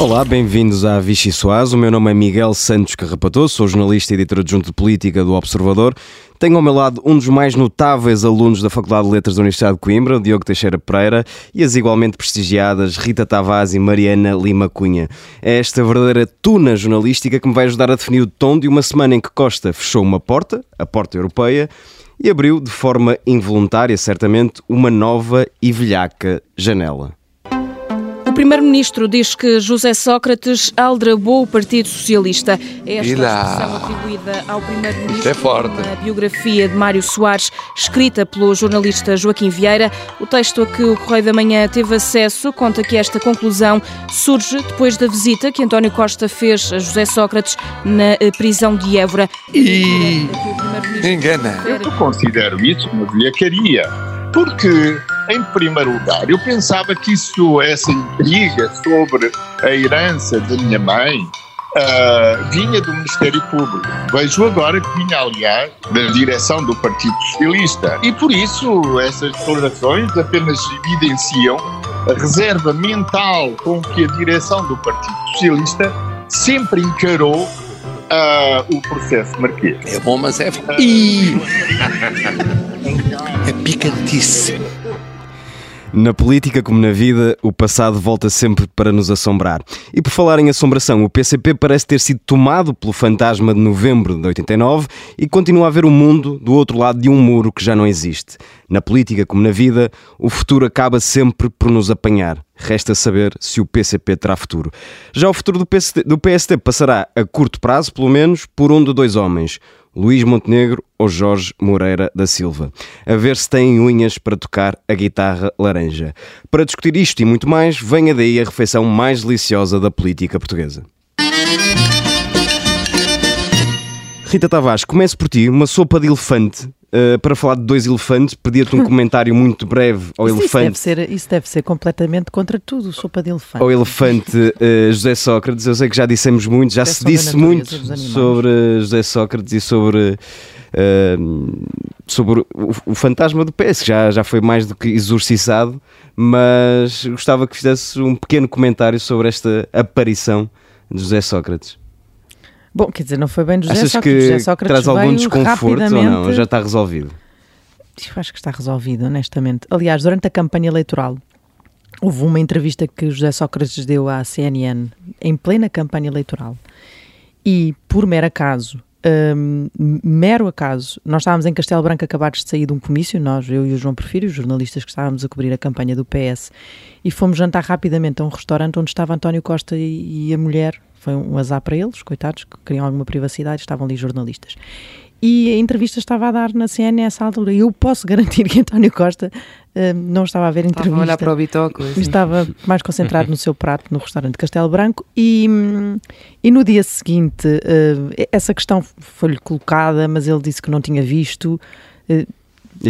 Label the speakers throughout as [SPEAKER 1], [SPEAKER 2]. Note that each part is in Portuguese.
[SPEAKER 1] Olá, bem-vindos à Vichy Soaz. O meu nome é Miguel Santos Carrapatoso, sou jornalista e editor adjunto de política do Observador. Tenho ao meu lado um dos mais notáveis alunos da Faculdade de Letras da Universidade de Coimbra, Diogo Teixeira Pereira, e as igualmente prestigiadas Rita Tavares e Mariana Lima Cunha. É esta verdadeira tuna jornalística que me vai ajudar a definir o tom de uma semana em que Costa fechou uma porta, a porta europeia, e abriu, de forma involuntária, certamente, uma nova e velhaca janela.
[SPEAKER 2] O Primeiro-Ministro diz que José Sócrates aldrabou o Partido Socialista. É esta expressão atribuída ao Primeiro-Ministro
[SPEAKER 3] é forte.
[SPEAKER 2] na biografia de Mário Soares, escrita pelo jornalista Joaquim Vieira. O texto a que o Correio da Manhã teve acesso conta que esta conclusão surge depois da visita que António Costa fez a José Sócrates na eh, prisão de Évora.
[SPEAKER 3] E engana.
[SPEAKER 4] Eu considero isso uma velhacaria, porque em primeiro lugar, eu pensava que isso, essa intriga sobre a herança da minha mãe, uh, vinha do Ministério Público. Vejo agora que vinha, aliás, da direção do Partido Socialista. E por isso, essas declarações apenas evidenciam a reserva mental com que a direção do Partido Socialista sempre encarou uh, o processo marquês.
[SPEAKER 3] É bom, mas é. Ih! é picantíssimo.
[SPEAKER 1] Na política, como na vida, o passado volta sempre para nos assombrar. E por falar em assombração, o PCP parece ter sido tomado pelo fantasma de novembro de 89 e continua a ver o mundo do outro lado de um muro que já não existe. Na política, como na vida, o futuro acaba sempre por nos apanhar. Resta saber se o PCP terá futuro. Já o futuro do PST, do PST passará, a curto prazo, pelo menos, por um de dois homens. Luís Montenegro ou Jorge Moreira da Silva. A ver se têm unhas para tocar a guitarra laranja. Para discutir isto e muito mais, venha daí a refeição mais deliciosa da política portuguesa. Rita Tavares, comece por ti, uma sopa de elefante. Uh, para falar de dois elefantes, pedia-te um comentário muito breve ao
[SPEAKER 5] isso,
[SPEAKER 1] elefante.
[SPEAKER 5] Isso deve, ser, isso deve ser completamente contra tudo, sopa de elefante.
[SPEAKER 1] Ao elefante uh, José Sócrates. Eu sei que já dissemos muito, já se disse muito sobre José Sócrates e sobre. Uh, sobre o, o, fantasma do PS, que já, já foi mais do que exorcizado, mas gostava que fizesse um pequeno comentário sobre esta aparição de José Sócrates.
[SPEAKER 5] Bom, quer dizer, não foi bem do José
[SPEAKER 1] Achas
[SPEAKER 5] Sócrates.
[SPEAKER 1] que
[SPEAKER 5] José Sócrates
[SPEAKER 1] traz algum desconforto ou não? Já está resolvido?
[SPEAKER 5] Eu acho que está resolvido, honestamente. Aliás, durante a campanha eleitoral, houve uma entrevista que José Sócrates deu à CNN em plena campanha eleitoral. E, por mero acaso, um, mero acaso, nós estávamos em Castelo Branco acabados de sair de um comício, nós, eu e o João Porfírio, os jornalistas que estávamos a cobrir a campanha do PS, e fomos jantar rapidamente a um restaurante onde estava António Costa e, e a mulher. Foi um azar para eles, coitados, que queriam alguma privacidade, estavam ali jornalistas. E a entrevista estava a dar na CNN nessa altura. Eu posso garantir que António Costa uh, não estava a ver entrevista.
[SPEAKER 6] Estava a olhar para o bitoco. Assim.
[SPEAKER 5] Estava mais concentrado no seu prato no restaurante Castelo Branco. E, e no dia seguinte, uh, essa questão foi-lhe colocada, mas ele disse que não tinha visto. Uh,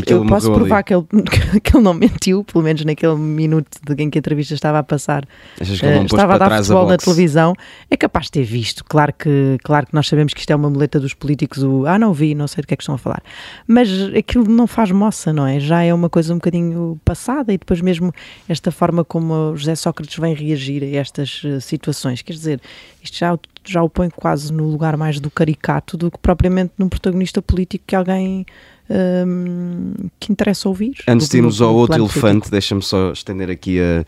[SPEAKER 5] eu posso provar que ele, que ele não mentiu, pelo menos naquele minuto de, em que a entrevista estava a passar.
[SPEAKER 1] Achas que ele não
[SPEAKER 5] uh, estava a dar futebol
[SPEAKER 1] a
[SPEAKER 5] na televisão. É capaz de ter visto. Claro que, claro que nós sabemos que isto é uma muleta dos políticos. O, ah, não vi, não sei do que é que estão a falar. Mas aquilo não faz moça, não é? Já é uma coisa um bocadinho passada e depois mesmo esta forma como o José Sócrates vem reagir a estas uh, situações. Quer dizer, isto já, já o põe quase no lugar mais do caricato do que propriamente num protagonista político que alguém um, que interessa ouvir.
[SPEAKER 1] Antes de irmos ao outro elefante, deixa-me só estender aqui a,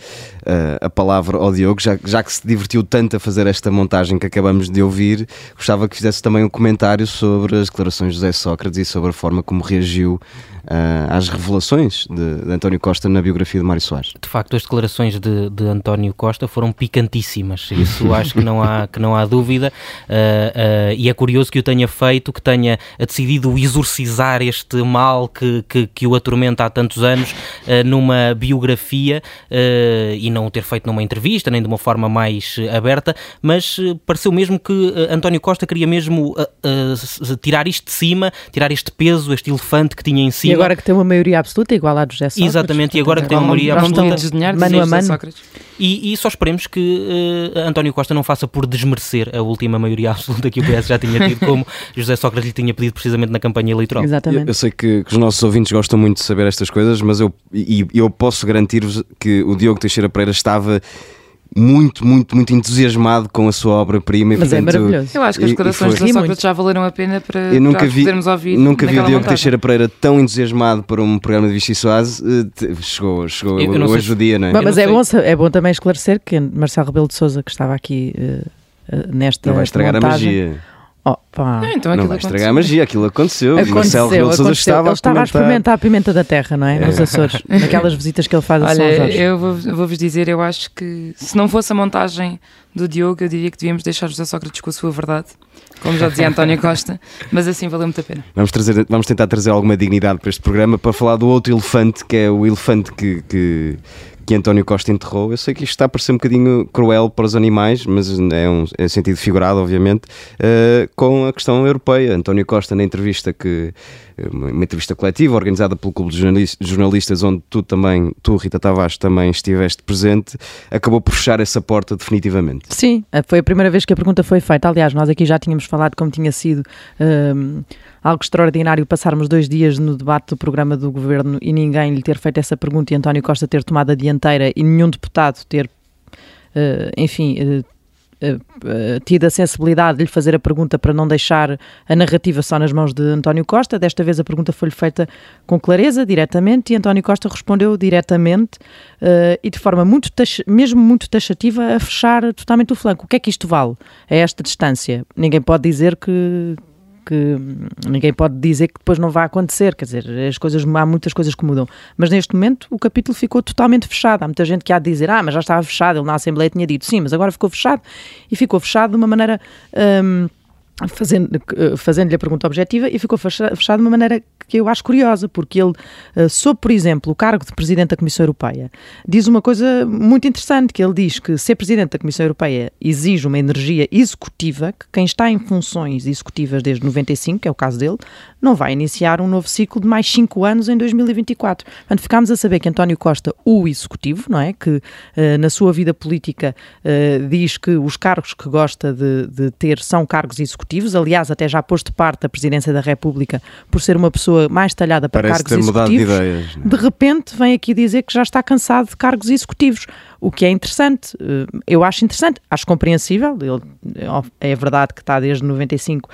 [SPEAKER 1] a, a, palavra ao Diogo, já, já que se divertiu tanto a fazer esta montagem que acabamos de ouvir, gostava que fizesse também um comentário sobre as declarações de José Sócrates e sobre a forma como reagiu uh, às revelações de, de, António Costa na biografia de Mário Soares.
[SPEAKER 7] De facto, as declarações de, de António Costa foram picantíssimas, isso acho que não há, que não há dúvida, uh, uh, e é curioso que o tenha feito, que tenha decidido exorcizar este mal que, que, que o atormenta há tantos anos numa biografia e não o ter feito numa entrevista, nem de uma forma mais aberta, mas pareceu mesmo que António Costa queria mesmo tirar isto de cima, tirar este peso, este elefante que tinha em cima
[SPEAKER 5] e agora que tem uma maioria absoluta, igual à do José Sócrates.
[SPEAKER 7] Exatamente, e agora que tem uma maioria absoluta.
[SPEAKER 6] desenhar
[SPEAKER 5] mano a mano.
[SPEAKER 7] E, e, só esperemos que uh, António Costa não faça por desmerecer a última maioria absoluta que o PS já tinha tido, como José Sócrates lhe tinha pedido precisamente na campanha eleitoral.
[SPEAKER 5] Exatamente.
[SPEAKER 1] Eu, sei que, que, os nossos ouvintes gostam muito de saber estas coisas, mas eu, e, eu posso garantir-vos que o Diogo Teixeira Pereira estava muito, muito, muito entusiasmado com a sua obra-prima.
[SPEAKER 5] Mas é maravilhoso.
[SPEAKER 6] Eu acho que as declarações
[SPEAKER 1] foi-
[SPEAKER 6] de Sócrates já valeram a pena para,
[SPEAKER 1] Eu nunca
[SPEAKER 6] para
[SPEAKER 1] vi,
[SPEAKER 6] podermos ouvir.
[SPEAKER 1] nunca vi o Diogo
[SPEAKER 6] montagem.
[SPEAKER 1] Teixeira Pereira tão entusiasmado para um programa de Vichy Soase. eh, Chegou, chegou
[SPEAKER 7] Eu- eu
[SPEAKER 1] hoje o dia, não é?
[SPEAKER 5] Mas,
[SPEAKER 7] não
[SPEAKER 5] é bom, é bom também esclarecer que Marcelo Rebelo de Souza, que estava aqui eh, eh, nesta
[SPEAKER 1] Não vai estragar a
[SPEAKER 5] montagem-
[SPEAKER 1] magia.
[SPEAKER 5] Oh, pá.
[SPEAKER 6] Ah, então
[SPEAKER 1] Não
[SPEAKER 6] aquilo
[SPEAKER 1] vai estragar a
[SPEAKER 6] aconteceu.
[SPEAKER 1] magia, aquilo aconteceu.
[SPEAKER 5] Aconteceu,
[SPEAKER 1] Marcelo Rebelo de Sousa
[SPEAKER 5] aconteceu.
[SPEAKER 1] estava
[SPEAKER 5] ele estava a
[SPEAKER 1] experimentar.
[SPEAKER 5] experimentar a pimenta da terra, não é? Nos
[SPEAKER 1] É.
[SPEAKER 5] Açores, naquelas visitas que ele faz a São
[SPEAKER 6] Olha,
[SPEAKER 5] Jorge.
[SPEAKER 6] eu vou- vou-vos dizer, eu acho que se não fosse a montagem do Diogo, eu diria que devíamos deixar José Sócrates com a sua verdade, como já dizia António Costa, mas assim valeu muito a pena.
[SPEAKER 1] Vamos, trazer, vamos tentar trazer alguma dignidade para este programa para falar do outro elefante, que é o elefante que, que, que António Costa enterrou. Eu sei que isto está a parecer um bocadinho cruel para os animais, mas é um é sentido figurado, obviamente, eh, com a questão europeia. António Costa, na entrevista que uma entrevista coletiva organizada pelo Clube de Jornalis- Jornalistas, onde tu também, tu, Rita Tavares, também estiveste presente, acabou por fechar essa porta definitivamente.
[SPEAKER 5] Sim, eh, foi a primeira vez que a pergunta foi feita. Aliás, nós aqui já tínhamos falado como tinha sido hum, algo extraordinário passarmos dois dias no debate do programa do governo e ninguém lhe ter feito essa pergunta e António Costa ter tomado a dianteira e nenhum deputado ter, eh, enfim. eh, tido a sensibilidade de lhe fazer a pergunta para não deixar a narrativa só nas mãos de António Costa. Desta vez a pergunta foi-lhe feita com clareza, diretamente, e António Costa respondeu diretamente eh, e de forma muito, mesmo muito taxativa, a fechar totalmente o flanco. O que é que isto vale a esta distância? Ninguém pode dizer que. Que ninguém pode dizer que depois não vai acontecer, quer dizer, as coisas, há muitas coisas que mudam, mas neste momento o capítulo ficou totalmente fechado. Há muita gente que há de dizer, ah, mas já estava fechado, ele na Assembleia tinha dito, sim, mas agora ficou fechado e ficou fechado de uma maneira. hum, Fazendo, eh, fazendo-lhe a pergunta objetiva e ficou fecha- fechado de uma maneira que eu acho curiosa, porque ele, eh, sob, por exemplo, o cargo de Presidente da Comissão Europeia, diz uma coisa muito interessante, que ele diz que ser Presidente da Comissão Europeia exige uma energia executiva, que quem está em funções executivas desde 95, que é o caso dele, não vai iniciar um novo ciclo de mais cinco anos em 2024. Portanto, ficámos a saber que António Costa, o executivo, não é? Que eh, na sua vida política diz que os cargos que gosta de, de ter são cargos executivos. Aliás, até já pôs de parte a presidência da República por ser uma pessoa mais talhada para
[SPEAKER 1] Parece
[SPEAKER 5] cargos
[SPEAKER 1] mudado de
[SPEAKER 5] executivos.
[SPEAKER 1] ideias. não é?
[SPEAKER 5] De repente vem aqui dizer que já está cansado de cargos executivos, o que é interessante. Eh, Eu acho interessante, acho compreensível. Ele, é verdade que está desde 95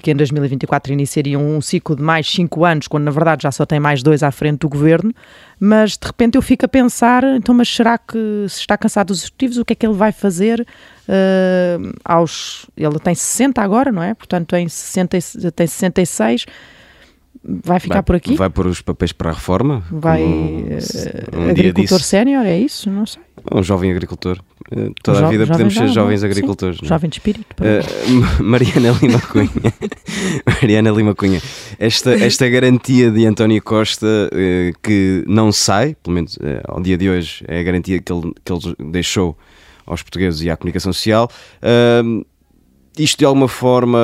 [SPEAKER 5] que em 2024 iniciaria um ciclo de mais cinco anos, quando na verdade já só tem mais dois à frente do governo, mas de repente eu fico a pensar, então, mas será que se está cansado dos executivos, o que é que ele vai fazer eh, aos... Ele tem 60 agora, não é? Portanto, tem, 60, e- tem 66, vai ficar
[SPEAKER 1] Vai-
[SPEAKER 5] por aqui?
[SPEAKER 1] Vai pôr os papéis para a reforma?
[SPEAKER 5] Vai eh,
[SPEAKER 1] um dia
[SPEAKER 5] agricultor sénior, é isso? Não sei.
[SPEAKER 1] Um jovem agricultor. Eh, Toda
[SPEAKER 5] Jo-
[SPEAKER 1] a vida
[SPEAKER 5] jovem
[SPEAKER 1] podemos
[SPEAKER 5] já,
[SPEAKER 1] ser
[SPEAKER 5] não
[SPEAKER 1] jovens
[SPEAKER 5] Sim,
[SPEAKER 1] agricultores. não é?
[SPEAKER 5] Jovem de espírito.
[SPEAKER 1] Uh, Mariana Lima Cunha. Mariana Lima Cunha. Esta, esta garantia de António Costa uh, que não sai, pelo menos uh, ao dia de hoje, é a garantia que ele, que ele deixou aos portugueses e à comunicação social. Uh, isto de alguma forma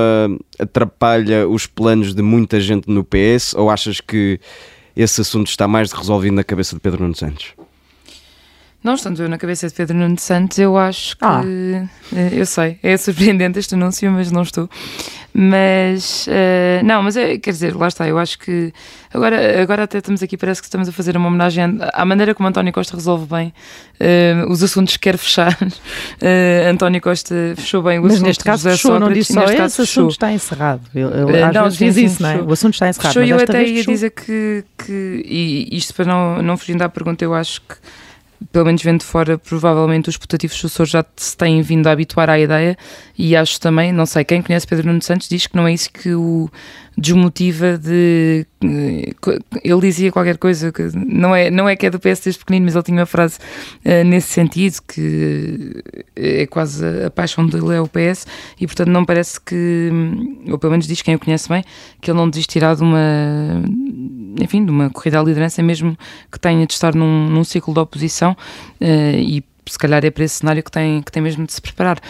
[SPEAKER 1] atrapalha os planos de muita gente no PS ou achas que esse assunto está mais resolvido na cabeça de Pedro Nuno Santos?
[SPEAKER 6] Não estando eu na cabeça de Pedro Nuno Santos, eu acho que.
[SPEAKER 5] Ah.
[SPEAKER 6] eh, Eu sei, é surpreendente este anúncio, mas não estou. Mas. eh, não, mas é, quer dizer, lá está, eu acho que. Agora, agora até estamos aqui, parece que estamos a fazer uma homenagem à maneira como António Costa resolve bem eh, os assuntos que quer fechar. Eh, António Costa fechou bem o
[SPEAKER 5] Mas
[SPEAKER 6] assunto
[SPEAKER 5] neste
[SPEAKER 6] de
[SPEAKER 5] caso
[SPEAKER 6] José
[SPEAKER 5] fechou, não
[SPEAKER 6] Sócrates
[SPEAKER 5] disse
[SPEAKER 6] e
[SPEAKER 5] só
[SPEAKER 6] neste
[SPEAKER 5] esse
[SPEAKER 6] caso
[SPEAKER 5] assunto está encerrado. Ele, ele às
[SPEAKER 6] não,
[SPEAKER 5] vezes diz isso, não é? O assunto está encerrado.
[SPEAKER 6] Fechou
[SPEAKER 5] mas
[SPEAKER 6] eu até ia dizer que, que e isto para não, não fugindo à pergunta, eu acho que pelo menos vendo fora, provavelmente os putativos sucessores já se têm vindo a habituar à ideia e acho também, não sei, quem conhece Pedro Nuno Santos diz que não é isso que o desmotiva de... eh, Ele dizia qualquer coisa, que não é, não é que é do PS desde pequenino, mas ele tinha uma frase eh, nesse sentido, que é quase a paixão dele é o PS e portanto não parece que, ou pelo menos diz quem o conhece bem, que ele não desistirá de uma, enfim, de uma corrida à liderança, mesmo que tenha de estar num, num ciclo de oposição eh, e se calhar é para esse cenário que tem, que tem mesmo de se preparar.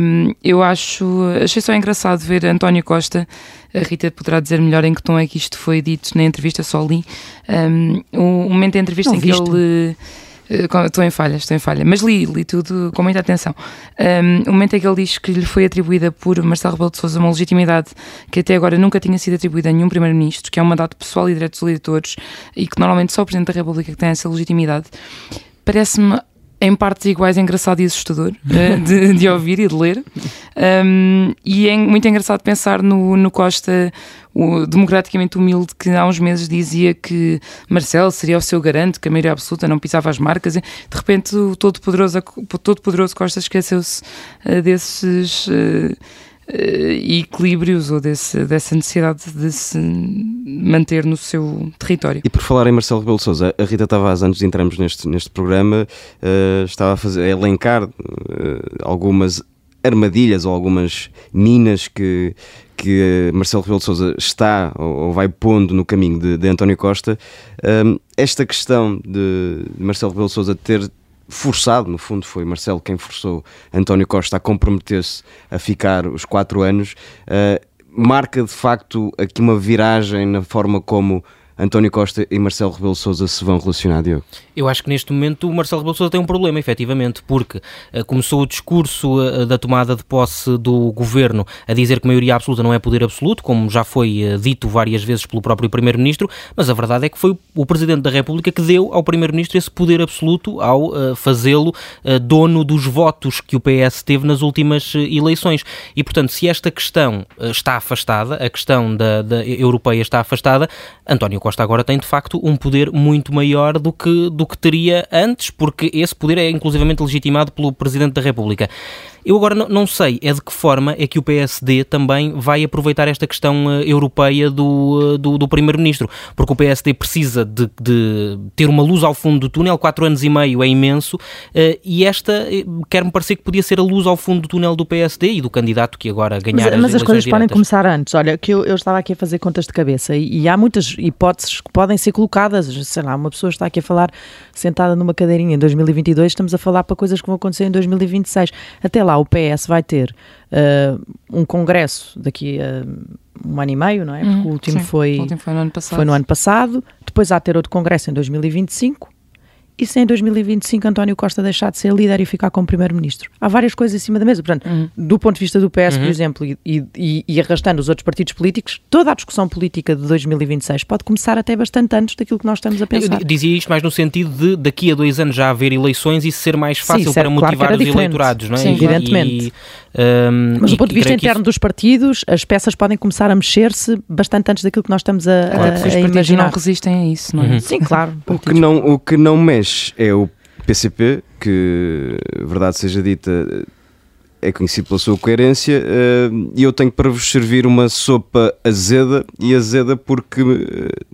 [SPEAKER 6] Um, eu acho, achei só engraçado ver António Costa, a Rita poderá dizer melhor em que tom é que isto foi dito na entrevista, só li, um, o momento da entrevista
[SPEAKER 5] Não
[SPEAKER 6] em que ele... eh, Estou em falha, estou em falha, mas li, li tudo com muita atenção. Um, o momento em que ele diz que lhe foi atribuída por Marcelo Rebelo de Sousa uma legitimidade que até agora nunca tinha sido atribuída a nenhum Primeiro-Ministro, que é um mandato pessoal e direto dos eleitores e que normalmente só o Presidente da República que tem essa legitimidade, parece-me em partes iguais engraçado e assustador de, de, ouvir e de ler. Um, e é muito engraçado pensar no, no Costa, o democraticamente humilde, que há uns meses dizia que Marcelo seria o seu garante, que a maioria absoluta não pisava as marcas. E, de repente, o todo-poderoso todo -poderoso Costa esqueceu-se uh, desses. Uh, uh, equilíbrios ou desse, dessa necessidade de se manter no seu território.
[SPEAKER 1] E por falar em Marcelo Rebelo Sousa, a Rita Tavares, antes de entrarmos neste, neste programa, uh, estava a, fazer, a elencar uh, algumas armadilhas ou algumas minas que, que Marcelo Rebelo de Sousa está ou vai pondo no caminho de, de António Costa. esta questão de Marcelo Rebelo de Sousa ter forçado, no fundo foi Marcelo quem forçou António Costa a comprometer-se a ficar os quatro anos, uh, marca de facto aqui uma viragem na forma como António Costa e Marcelo Rebelo Sousa se vão relacionar, Diogo?
[SPEAKER 7] Eu acho que neste momento o Marcelo Rebelo Sousa tem um problema, efetivamente, porque uh, começou o discurso uh, da tomada de posse do governo a dizer que maioria absoluta não é poder absoluto, como já foi uh, dito várias vezes pelo próprio Primeiro-Ministro, mas a verdade é que foi o Presidente da República que deu ao Primeiro-Ministro esse poder absoluto ao fazê-lo dono dos votos que o PS teve nas últimas eleições. E, portanto, se esta questão está afastada, a questão da, da europeia está afastada, António Costa agora tem de facto um poder muito maior do que, do que teria antes, porque esse poder é inclusivamente legitimado pelo Presidente da República. Eu agora não, sei é de que forma é que o PSD também vai aproveitar esta questão uh, europeia do, uh, do, do Primeiro-Ministro, porque o PSD precisa de, de, ter uma luz ao fundo do túnel, quatro anos e meio é imenso, uh, e esta quer-me parecer que podia ser a luz ao fundo do túnel do PSD e do candidato que agora ganhar
[SPEAKER 5] mas,
[SPEAKER 7] as
[SPEAKER 5] Mas as coisas
[SPEAKER 7] diretas.
[SPEAKER 5] podem começar antes. Olha, que eu, eu, estava aqui a fazer contas de cabeça e, e há muitas hipóteses que podem ser colocadas. Sei lá, uma pessoa está aqui a falar sentada numa cadeirinha em 2022, estamos a falar para coisas que vão acontecer em 2026. Até lá, o PS vai ter uh, um congresso daqui a um ano e meio, não é? Porque
[SPEAKER 6] hum,
[SPEAKER 5] o, último foi,
[SPEAKER 6] o último foi no ano passado.
[SPEAKER 5] Foi no ano passado. Depois há de ter outro congresso em 2025 e se em 2025 António Costa deixar de ser líder e ficar como primeiro-ministro? Há várias coisas em cima da mesa. Portanto, uhum. do ponto de vista do PS, uhum. por exemplo, e, e, e, arrastando os outros partidos políticos, toda a discussão política de 2026 pode começar até bastante antes daquilo que nós estamos a pensar.
[SPEAKER 7] Eu dizia isto mais no sentido de daqui a dois anos já haver eleições e ser mais fácil Sim, para motivar claro os diferente. eleitorados, não é?
[SPEAKER 5] Sim, evidentemente. Um, Mas do ponto de vista interno isso... dos partidos, as peças podem começar a mexer-se bastante antes daquilo que nós estamos a, claro, a, a
[SPEAKER 6] os
[SPEAKER 5] imaginar.
[SPEAKER 6] não resistem a isso, não é?
[SPEAKER 5] Uhum. Sim, claro.
[SPEAKER 1] O que, não, o que não mexe é o PCP, que, verdade seja dita, é conhecido pela sua coerência, eh, e eu tenho para vos servir uma sopa azeda, e azeda porque, eh,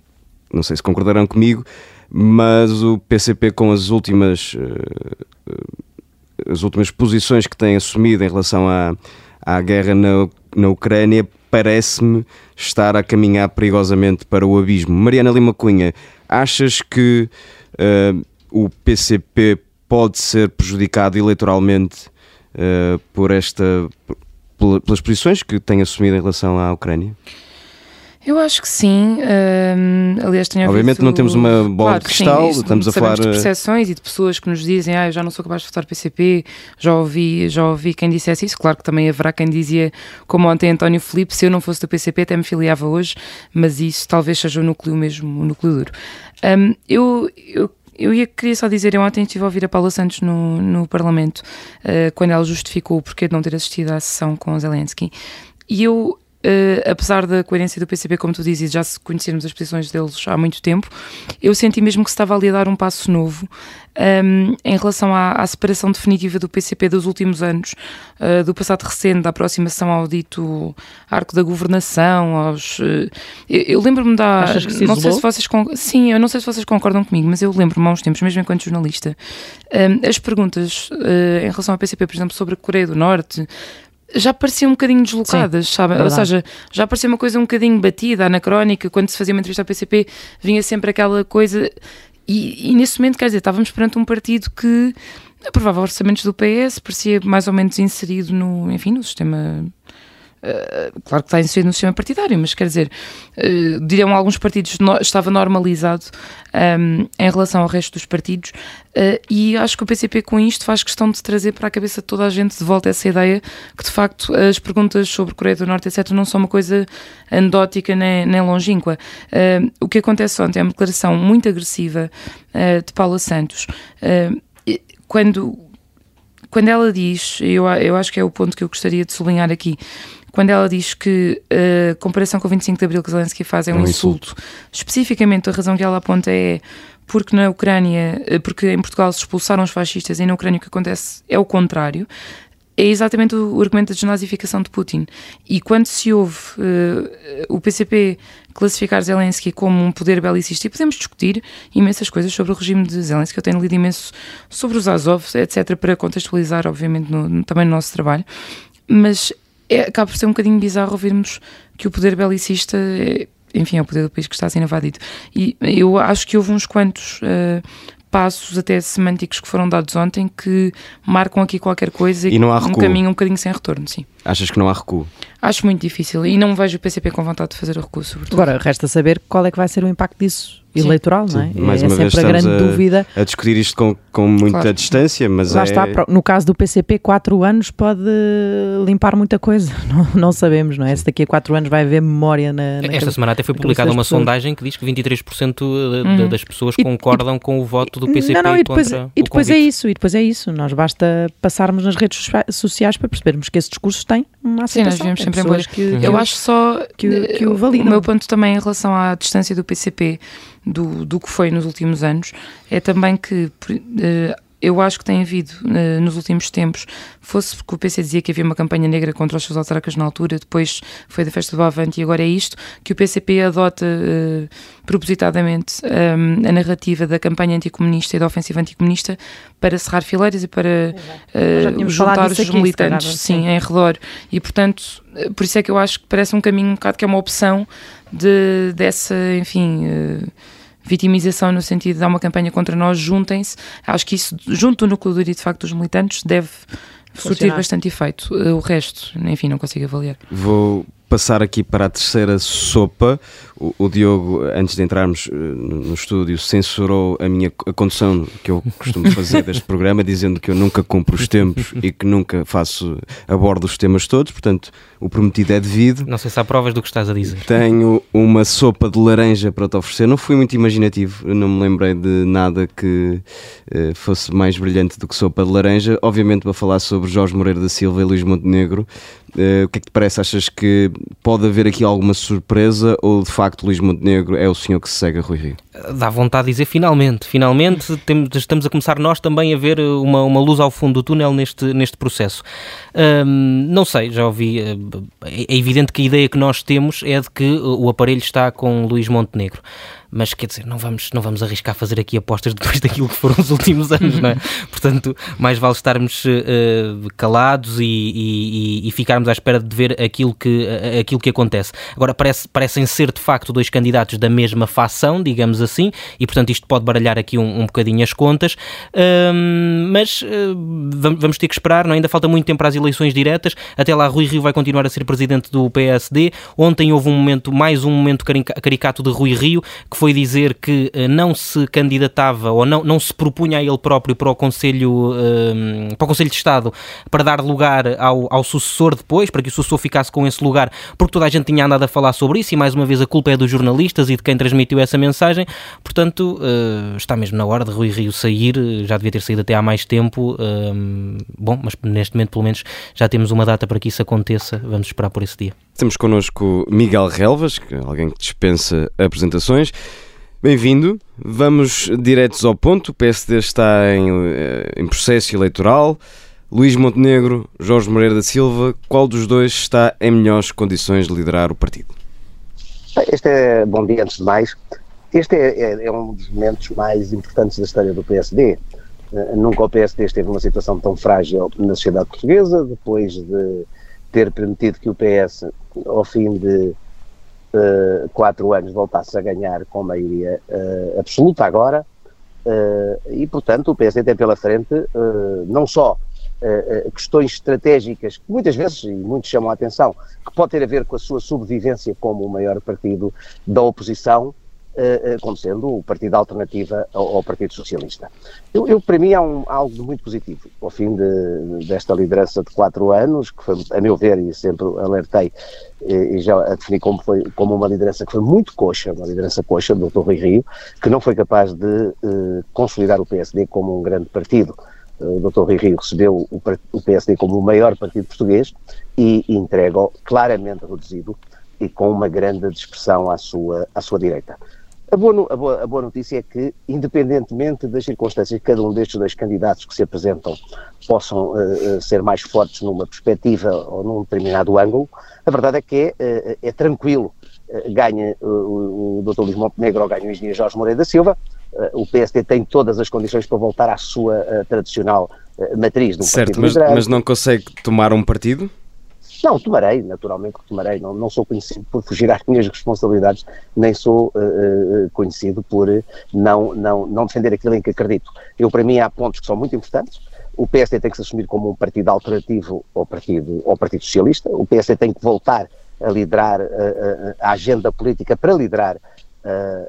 [SPEAKER 1] não sei se concordarão comigo, mas o PCP com as últimas eh, as últimas posições que tem assumido em relação à, à guerra na, na Ucrânia parece-me estar a caminhar perigosamente para o abismo. Mariana Lima Cunha, achas que uh, o PCP pode ser prejudicado eleitoralmente uh, por esta, pelas posições que tem assumido em relação à Ucrânia?
[SPEAKER 6] Eu acho que sim. Um, aliás, tenho
[SPEAKER 1] Obviamente não temos uma bola claro, de cristal, sim, estamos a falar.
[SPEAKER 6] de eh, percepções e de pessoas que nos dizem, ah, eu já não sou capaz de votar PCP, já ouvi, já ouvi quem dissesse isso. Claro que também haverá quem dizia, como ontem António Filipe, se eu não fosse do PCP até me filiava hoje, mas isso talvez seja o núcleo mesmo, o núcleo duro. Um, eu, eu eu ia, queria só dizer, eu ontem estive a ouvir a Paula Santos no, no Parlamento, uh, quando ela justificou o porquê de não ter assistido à sessão com Zelensky. E eu Uh, apesar da coerência do PCP, como tu dizes, já se conhecermos as posições deles há muito tempo, eu senti mesmo que se estava ali a dar um passo novo um, ehm, em relação à, à, separação definitiva do PCP dos últimos anos, uh, do passado recente, da aproximação ao dito arco da governação, aos... Uh, eu, eu lembro-me da...
[SPEAKER 5] Achas que se
[SPEAKER 6] não sei se vocês Sim, eu não sei se vocês concordam comigo, mas eu lembro-me há uns tempos, mesmo enquanto jornalista, um, ehm, as perguntas em relação ao PCP, por exemplo, sobre a Coreia do Norte, já pareciam um bocadinho deslocadas, Sim, sabe? Verdade. Ou seja, já parecia uma coisa um bocadinho batida, anacrónica. Quando se fazia uma entrevista ao PCP, vinha sempre aquela coisa. E, e nesse momento, quer dizer, estávamos perante um partido que aprovava orçamentos do PS, parecia mais ou menos inserido no, enfim, no sistema eh, claro que está inserido no sistema partidário, mas quer dizer, uh, diriam alguns partidos, no, estava normalizado um, ehm, em relação ao resto dos partidos, uh, e acho que o PCP com isto faz questão de trazer para a cabeça de toda a gente de volta essa ideia que de facto as perguntas sobre Coreia do Norte, etc., não são uma coisa anedótica nem, nem longínqua. o que acontece ontem é uma declaração muito agressiva de Paula Santos quando, quando ela diz, eu, eu acho que é o ponto que eu gostaria de sublinhar aqui, quando ela diz que a comparação com o 25 de Abril que Zelensky faz é um, um insulto. insulto, especificamente a razão que ela aponta é porque na Ucrânia, porque em Portugal se expulsaram os fascistas e na Ucrânia o que acontece é o contrário é exatamente o, argumento da desnazificação de Putin. E quando se ouve uh, o PCP classificar Zelensky como um poder belicista, e podemos discutir imensas coisas sobre o regime de Zelensky, eu tenho lido imenso sobre os Azov, etc., para contextualizar, obviamente, no, também no nosso trabalho, mas é, acaba por ser um bocadinho bizarro ouvirmos que o poder belicista é, enfim, é o poder do país que está a ser invadido. E eu acho que houve uns quantos uh, passos até semânticos que foram dados ontem que marcam aqui qualquer coisa
[SPEAKER 1] e, e não há
[SPEAKER 6] um caminho um bocadinho sem retorno, sim.
[SPEAKER 1] Achas que não há recuo?
[SPEAKER 6] Acho muito difícil e não vejo o PCP com vontade de fazer o recuo, sobretudo.
[SPEAKER 5] Agora, resta saber qual é que vai ser o impacto disso eleitoral,
[SPEAKER 1] Sim.
[SPEAKER 5] não é?
[SPEAKER 1] Mais
[SPEAKER 5] é
[SPEAKER 1] uma
[SPEAKER 5] sempre
[SPEAKER 1] vez
[SPEAKER 5] a grande
[SPEAKER 1] a,
[SPEAKER 5] dúvida.
[SPEAKER 1] A discutir isto com, com muita
[SPEAKER 6] claro.
[SPEAKER 1] distância, mas
[SPEAKER 5] Lá
[SPEAKER 1] é...
[SPEAKER 5] está, no caso do PCP, quatro anos pode limpar muita coisa, não, não sabemos, não é? Se daqui a quatro anos vai haver memória na. na
[SPEAKER 7] Esta semana até foi publicada uma sondagem que diz que 23%
[SPEAKER 6] Uhum.
[SPEAKER 7] das pessoas concordam
[SPEAKER 5] e,
[SPEAKER 7] com o voto do PCP
[SPEAKER 5] não, não, e depois,
[SPEAKER 7] contra
[SPEAKER 5] e depois
[SPEAKER 7] o
[SPEAKER 5] é isso, e depois é isso. Nós basta passarmos nas redes sociais para percebermos que esses discursos têm uma
[SPEAKER 6] Sim, nós
[SPEAKER 5] aceitação. Tem
[SPEAKER 6] sempre em
[SPEAKER 5] pessoas que,
[SPEAKER 6] Eu acho só
[SPEAKER 5] que, o- que o
[SPEAKER 6] o
[SPEAKER 5] validam.
[SPEAKER 6] meu ponto também em relação à distância do PCP do, do que foi nos últimos anos é também que eh, eu acho que tem havido eh, nos últimos tempos, fosse porque o PC dizia que havia uma campanha negra contra os seus autarcas na altura, depois foi da festa do Avante e agora é isto, que o PCP adota eh, propositadamente eh, a narrativa da campanha anticomunista e da ofensiva anticomunista para cerrar fileiras e para
[SPEAKER 5] falado
[SPEAKER 6] juntar os
[SPEAKER 5] aqui,
[SPEAKER 6] militantes
[SPEAKER 5] calhar,
[SPEAKER 6] sim,
[SPEAKER 5] sim.
[SPEAKER 6] em redor e portanto por isso é que eu acho que parece um caminho um bocado que é uma opção de, dessa, enfim, vitimização no sentido de dar uma campanha contra nós, juntem-se. Acho que isso, junto do núcleo duro e de facto dos militantes, deve surtir bastante efeito. Eh, O resto, enfim, não consigo avaliar.
[SPEAKER 1] Vou passar aqui para a terceira sopa. O, o Diogo, antes de entrarmos eh, no, estúdio, censurou a minha a condução que eu costumo fazer deste programa, dizendo que eu nunca cumpro os tempos e que nunca faço abordo os temas todos, portanto, o prometido é devido.
[SPEAKER 7] Não sei se há provas do que estás a dizer.
[SPEAKER 1] Tenho uma sopa de laranja para te oferecer. Não fui muito imaginativo, não me lembrei de nada que eh, fosse mais brilhante do que sopa de laranja. Obviamente, para falar sobre Jorge Moreira da Silva e Luís Montenegro, eh, o que é que te parece? Achas que pode haver aqui alguma surpresa ou de facto Luís Montenegro é o senhor que se segue a Rui Rio?
[SPEAKER 7] Dá vontade de dizer finalmente, finalmente estamos a começar nós também a ver uma, uma luz ao fundo do túnel neste, neste processo. Hum, não sei, já ouvi, eh, é evidente que a ideia que nós temos é de que o aparelho está com Luís Montenegro. Mas quer dizer, não vamos, não vamos arriscar fazer aqui apostas depois daquilo que foram os últimos anos, não é? Portanto, mais vale estarmos eh, calados e, e- e ficarmos à espera de ver aquilo que, eh, aquilo que acontece. Agora, parece, parecem ser de facto dois candidatos da mesma facção, digamos assim, e portanto isto pode baralhar aqui um, um bocadinho as contas, mas vam- vamos ter que esperar, não é? ainda falta muito tempo para as eleições diretas, até lá Rui Rio vai continuar a ser presidente do PSD. Ontem houve um momento, mais um momento carica- caricato de Rui Rio, que foi dizer que eh, não se candidatava ou não, não se propunha a ele próprio para o Conselho, hum, para o Conselho de Estado para dar lugar ao, ao sucessor depois, para que o sucessor ficasse com esse lugar, porque toda a gente tinha andado a falar sobre isso e mais uma vez a culpa é dos jornalistas e de quem transmitiu essa mensagem. Portanto, eh, está mesmo na hora de Rui Rio sair, eh, já devia ter saído até há mais tempo. hum, bom, mas neste momento, pelo menos, já temos uma data para que isso aconteça. Vamos esperar por esse dia.
[SPEAKER 1] Temos connosco Miguel Relvas, é alguém que dispensa apresentações. Bem-vindo. Vamos diretos ao ponto. O PSD está em, eh, em processo eleitoral. Luís Montenegro, Jorge Moreira da Silva, qual dos dois está em melhores condições de liderar o partido?
[SPEAKER 8] Este é, bom dia antes de mais. Este é, é- é um dos momentos mais importantes da história do PSD. Eh, Nunca o PSD esteve numa situação tão frágil na sociedade portuguesa, depois de ter permitido que o PS, ao fim de eh, quatro anos, voltasse a ganhar com maioria eh, absoluta agora. Eh, e, portanto, o PSD tem pela frente não só questões estratégicas que muitas vezes, e muitos chamam a atenção, que pode ter a ver com a sua subvivência como o maior partido da oposição, como sendo o partido alternativa ao, ao Partido Socialista. Eu, eu, para mim, há, um, algo muito positivo. Ao fim de- desta liderança de quatro anos, que foi, a meu ver, e sempre alertei, eh, e já a defini como, foi, como uma liderança que foi muito coxa, uma liderança coxa do Dr. Rui Rio, que não foi capaz de eh, consolidar o PSD como um grande partido. o Dr. Rui Rio recebeu o, PSD como o maior partido português e, e entrega claramente reduzido e com uma grande dispersão à sua, à sua direita. A boa, a, boa, a boa, notícia é que, independentemente das circunstâncias que cada um destes dois candidatos que se apresentam possam uh, ser mais fortes numa perspectiva ou num determinado ângulo, a verdade é que é, uh, é tranquilo. Uh, ganha o, o Dr. Luís Montenegro ou ganha o engenheiro Jorge Moreira da Silva. o PSD tem todas as condições para voltar à sua tradicional matriz do
[SPEAKER 1] certo,
[SPEAKER 8] partido
[SPEAKER 1] mas, mas não consegue tomar um partido?
[SPEAKER 8] Não, tomarei, naturalmente tomarei. Não, não sou conhecido por fugir às minhas responsabilidades, nem sou uh, conhecido por não, não, não defender aquilo em que acredito. Eu, para mim, há pontos que são muito importantes. O PSD tem que se assumir como um partido alternativo ao Partido, ao partido Socialista. O PSD tem que voltar a liderar uh, a agenda política para liderar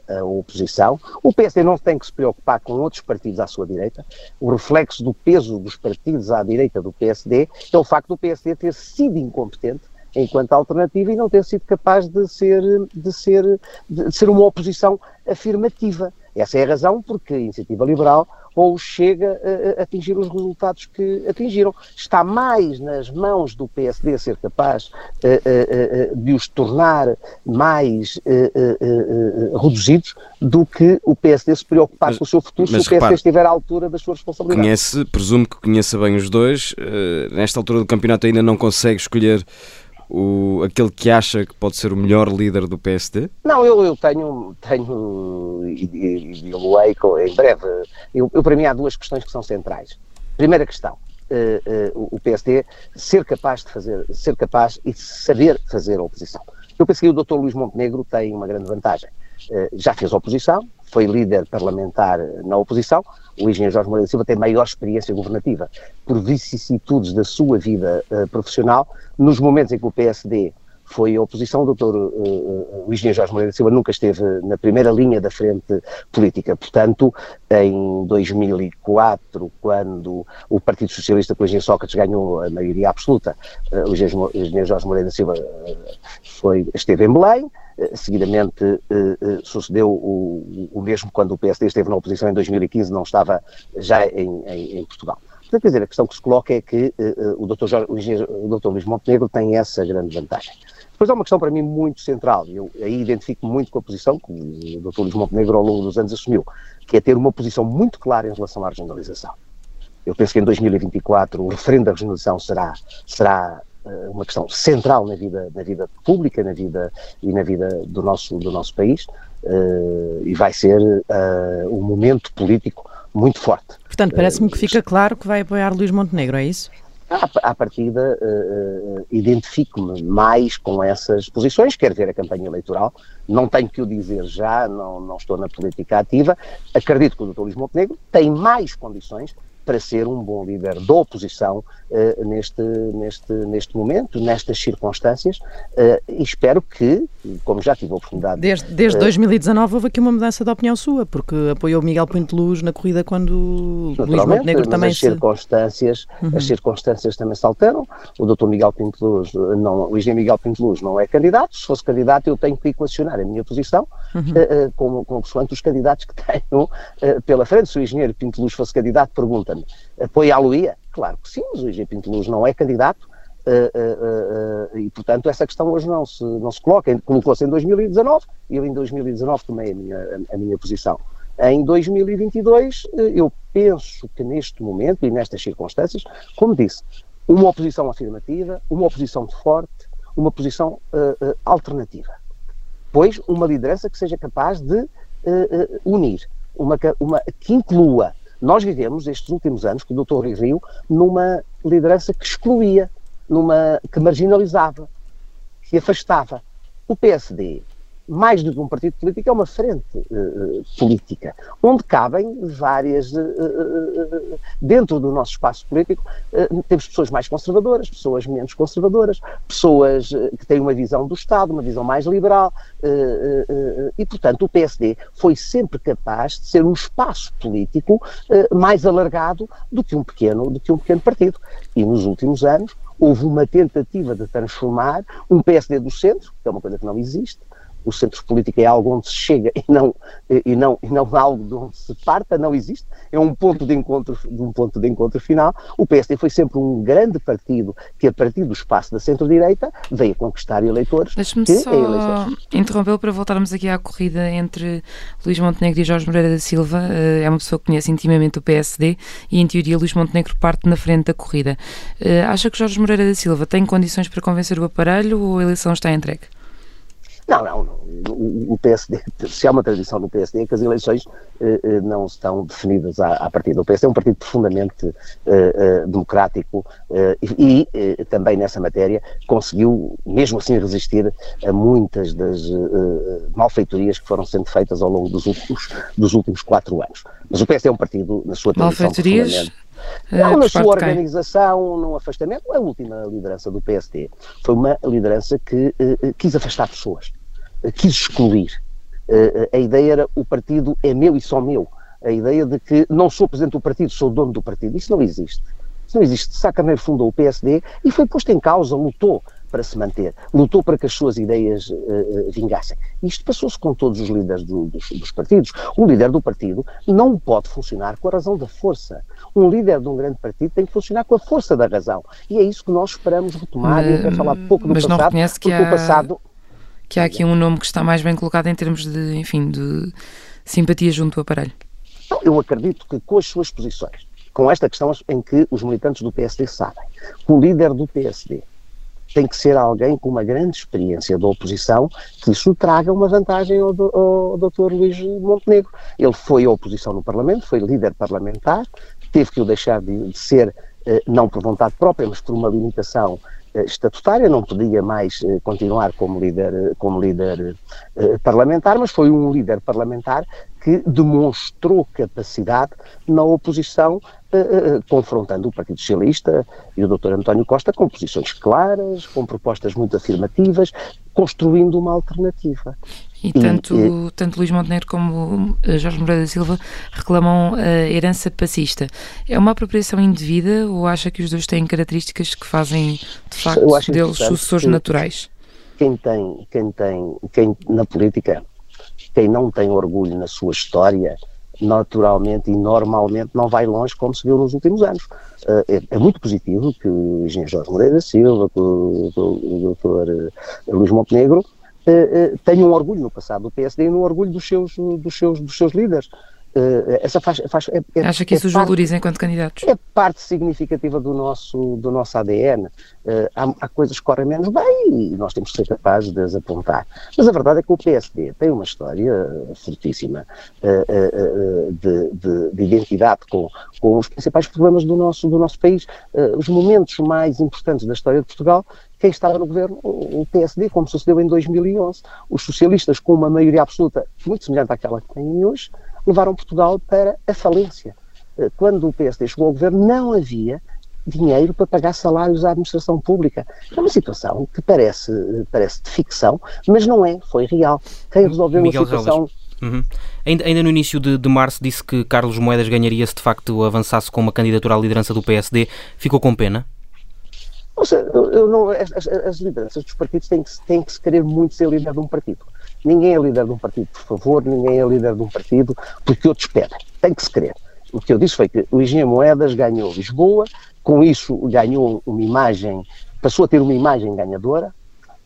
[SPEAKER 8] a, oposição. O PSD não tem que se preocupar com outros partidos à sua direita. O reflexo do peso dos partidos à direita do PSD é o facto do PSD ter sido incompetente enquanto alternativa e não ter sido capaz de ser, de ser, de ser uma oposição afirmativa. Essa é a razão porque a Iniciativa Liberal ou chega a, a, atingir os resultados que atingiram. Está mais nas mãos do PSD ser capaz uh, uh, de os tornar mais uh, reduzidos do que o PSD se preocupar mas, com o seu futuro se o PSD repare, estiver à altura das suas responsabilidades.
[SPEAKER 1] Conhece, presumo que conheça bem os dois. nesta altura do campeonato ainda não consegue escolher o, aquele que acha que pode ser o melhor líder do PSD?
[SPEAKER 8] Não, eu, eu tenho, tenho e digo-ei em breve, eu, eu, para mim há duas questões que são centrais. Primeira questão, uh, uh, o PSD ser capaz de fazer, ser capaz e saber fazer oposição. Eu penso que o Dr. Luís Montenegro tem uma grande vantagem. Uh, já fez oposição, foi líder parlamentar na oposição, o engenheiro Jorge Moreira Silva tem maior experiência governativa por vicissitudes da sua vida uh, profissional, nos momentos em que o PSD foi a oposição, o doutor uh, o engenheiro Jorge Moreira Silva nunca esteve na primeira linha da frente política. Portanto, em 2004, quando o Partido Socialista com o engenheiro Sócrates ganhou a maioria absoluta, uh, o engenheiro Jorge Moreira Silva foi, esteve em Belém, seguidamente sucedeu o, o, mesmo quando o PSD esteve na oposição em 2015, não estava já em, em, em Portugal. Portanto, quer dizer, a questão que se coloca é que o, Dr. Jorge, o, Dr. Luís Montenegro tem essa grande vantagem. Depois há uma questão para mim muito central, e eu aí identifico muito com a posição que o Dr. Luís Montenegro ao longo dos anos assumiu, que é ter uma posição muito clara em relação à regionalização. Eu penso que em 2024 o referendo da regionalização será, será uma questão central na vida, na vida pública na vida, e na vida do nosso, do nosso país, uh, e vai ser um momento político muito forte.
[SPEAKER 5] Portanto, parece-me que fica claro que vai apoiar Luís Montenegro, é isso?
[SPEAKER 8] À, à partida, uh, uh, identifico-me mais com essas posições, quero ver a campanha eleitoral, não tenho que o dizer já, não, não estou na política ativa, acredito que o Dr. Luís Montenegro tem mais condições para ser um bom líder da oposição uh, neste, neste, neste momento, nestas circunstâncias, uh, e espero que, como já tive a oportunidade...
[SPEAKER 5] Desde, desde uh, 2019 houve aqui uma mudança de opinião sua, porque apoiou Miguel Pinto Luz na corrida quando Luís Montenegro também
[SPEAKER 8] as circunstâncias, se... Uhum. As circunstâncias também se alteram, o doutor Miguel Pinto Luz, não, o engenheiro Miguel Pinto Luz não é candidato, se fosse candidato eu tenho que equacionar a minha posição uhum. com, com os candidatos que tenho pela frente, se o engenheiro Pinto Luz fosse candidato, pergunta Ruben apoiá-lo-ia? Claro que sim, mas o IG Pinto Luz não é candidato uh, uh, uh, e, portanto, essa questão hoje não se, não se coloca. Colocou-se em 2019 e eu em 2019 tomei a minha, a, a minha posição. Em 2022, eu penso que neste momento e nestas circunstâncias, como disse, uma oposição afirmativa, uma oposição forte, uma posição alternativa. Pois, uma liderança que seja capaz de unir, uma, uma, que inclua nós vivemos estes últimos anos, com o Dr. Rui Rio, numa liderança que excluía, numa, que marginalizava, que afastava. O PSD mais do que um partido político, é uma frente uh, política, onde cabem várias. Uh, uh, dentro do nosso espaço político, temos pessoas mais conservadoras, pessoas menos conservadoras, pessoas que têm uma visão do Estado, uma visão mais liberal, e, portanto, o PSD foi sempre capaz de ser um espaço político mais alargado do que um pequeno, do que um pequeno partido. E nos últimos anos houve uma tentativa de transformar um PSD do centro, que é uma coisa que não existe, o centro político é algo onde se chega e não, e não, e não algo de onde se parta, não existe, é um ponto de encontro, um ponto de encontro final. O PSD foi sempre um grande partido que, a partir do espaço da centro-direita, veio conquistar eleitores.
[SPEAKER 6] Deixe-me só é interrompê-lo para voltarmos aqui à corrida entre Luís Montenegro e Jorge Moreira da Silva. Eh, é uma pessoa que conhece intimamente o PSD e, em teoria, Luís Montenegro parte na frente da corrida. Eh, acha que Jorge Moreira da Silva tem condições para convencer o aparelho ou a eleição está entregue?
[SPEAKER 8] Não, não, não. O PSD, se há uma tradição no PSD é que as eleições eh, eh, não estão definidas à, à partida. O PSD é um partido profundamente eh, eh democrático eh, e, e também nessa matéria conseguiu, mesmo assim, resistir a muitas das eh, malfeitorias que foram sendo feitas ao longo dos últimos, dos últimos quatro anos. Mas o PSD é um partido, na sua tradição,
[SPEAKER 6] malfeitorias?
[SPEAKER 8] Não, na sua organização, no afastamento, a última liderança do PSD foi uma liderança que uh, quis afastar pessoas, uh, quis excluir. Uh, a ideia era o partido é meu e só meu. A ideia de que não sou presidente do partido, sou dono do partido. Isso não existe. Isso não existe. Sá Carneiro fundou o PSD e foi posto em causa, lutou para se manter, lutou para que as suas ideias uh, vingassem. Isto passou-se com todos os líderes do, dos, dos, partidos. O líder do partido não pode funcionar com a razão da força. Um líder de um grande partido tem que funcionar com a força da razão. E é isso que nós esperamos retomar. Mas, e eu quero falar pouco do
[SPEAKER 6] mas
[SPEAKER 8] passado,
[SPEAKER 6] não reconhece que há,
[SPEAKER 8] o passado...
[SPEAKER 6] que há aqui um nome que está mais bem colocado em termos de, enfim, de simpatia junto ao aparelho.
[SPEAKER 8] Não, eu acredito que com as suas posições, com esta questão em que os militantes do PSD sabem, que o líder do PSD tem que ser alguém com uma grande experiência da oposição, que isso traga uma vantagem ao, ao Dr. Luís Montenegro. Ele foi oposição no Parlamento, foi líder parlamentar, teve que o deixar de, de ser, eh, não por vontade própria, mas por uma limitação eh, estatutária, não podia mais eh, continuar como líder, como líder parlamentar, mas foi um líder parlamentar que demonstrou capacidade na oposição, eh, eh, confrontando o Partido Socialista e o Dr. António Costa com posições claras, com propostas muito afirmativas, construindo uma alternativa.
[SPEAKER 6] E tanto, tanto Luís Montenegro como eh, Jorge Moreira da Silva reclamam a herança passista. É uma apropriação indevida ou acha que os dois têm características que fazem, de facto, deles sucessores naturais?
[SPEAKER 8] Quem tem, quem tem, quem na política quem não tem orgulho na sua história, naturalmente e normalmente não vai longe como se viu nos últimos anos. Uh, é, é, muito positivo que o engenheiro Jorge Moreira Silva, que o, o, o doutor uh, Luís Montenegro uh, tenham um orgulho no passado do PSD e no orgulho dos seus, dos seus, dos seus líderes. Uh, essa faz, faz é,
[SPEAKER 6] é, Acha que isso é os valoriza enquanto candidatos?
[SPEAKER 8] É parte significativa do nosso, do nosso ADN. Eh, há, há, coisas que correm menos bem e nós temos que ser capazes de as apontar. Mas a verdade é que o PSD tem uma história fortíssima uh, de, de, de, identidade com, com os principais problemas do nosso, do nosso país. os momentos mais importantes da história de Portugal quem estava no governo, o PSD, como sucedeu em 2011. Os socialistas, com uma maioria absoluta muito semelhante àquela que têm hoje, levaram Portugal para a falência. Eh, quando o PSD chegou ao governo, não havia dinheiro para pagar salários à administração pública. É uma situação que parece, eh, parece de ficção, mas não é, foi real. Quem resolveu Miguel a situação.
[SPEAKER 7] Uhum. Ainda, ainda, no início de, de, março disse que Carlos Moedas ganharia se de facto avançasse com uma candidatura à liderança do PSD. Ficou com pena?
[SPEAKER 8] Seja, eu, eu não, as, as, lideranças dos partidos têm que, têm que se querer muito ser líder de um partido. Ninguém é líder de um partido por favor, ninguém é líder de um partido porque outros pedem. Tem que se querer. O que eu disse foi que o Engenheiro Moedas ganhou Lisboa, com isso ganhou uma imagem, passou a ter uma imagem ganhadora,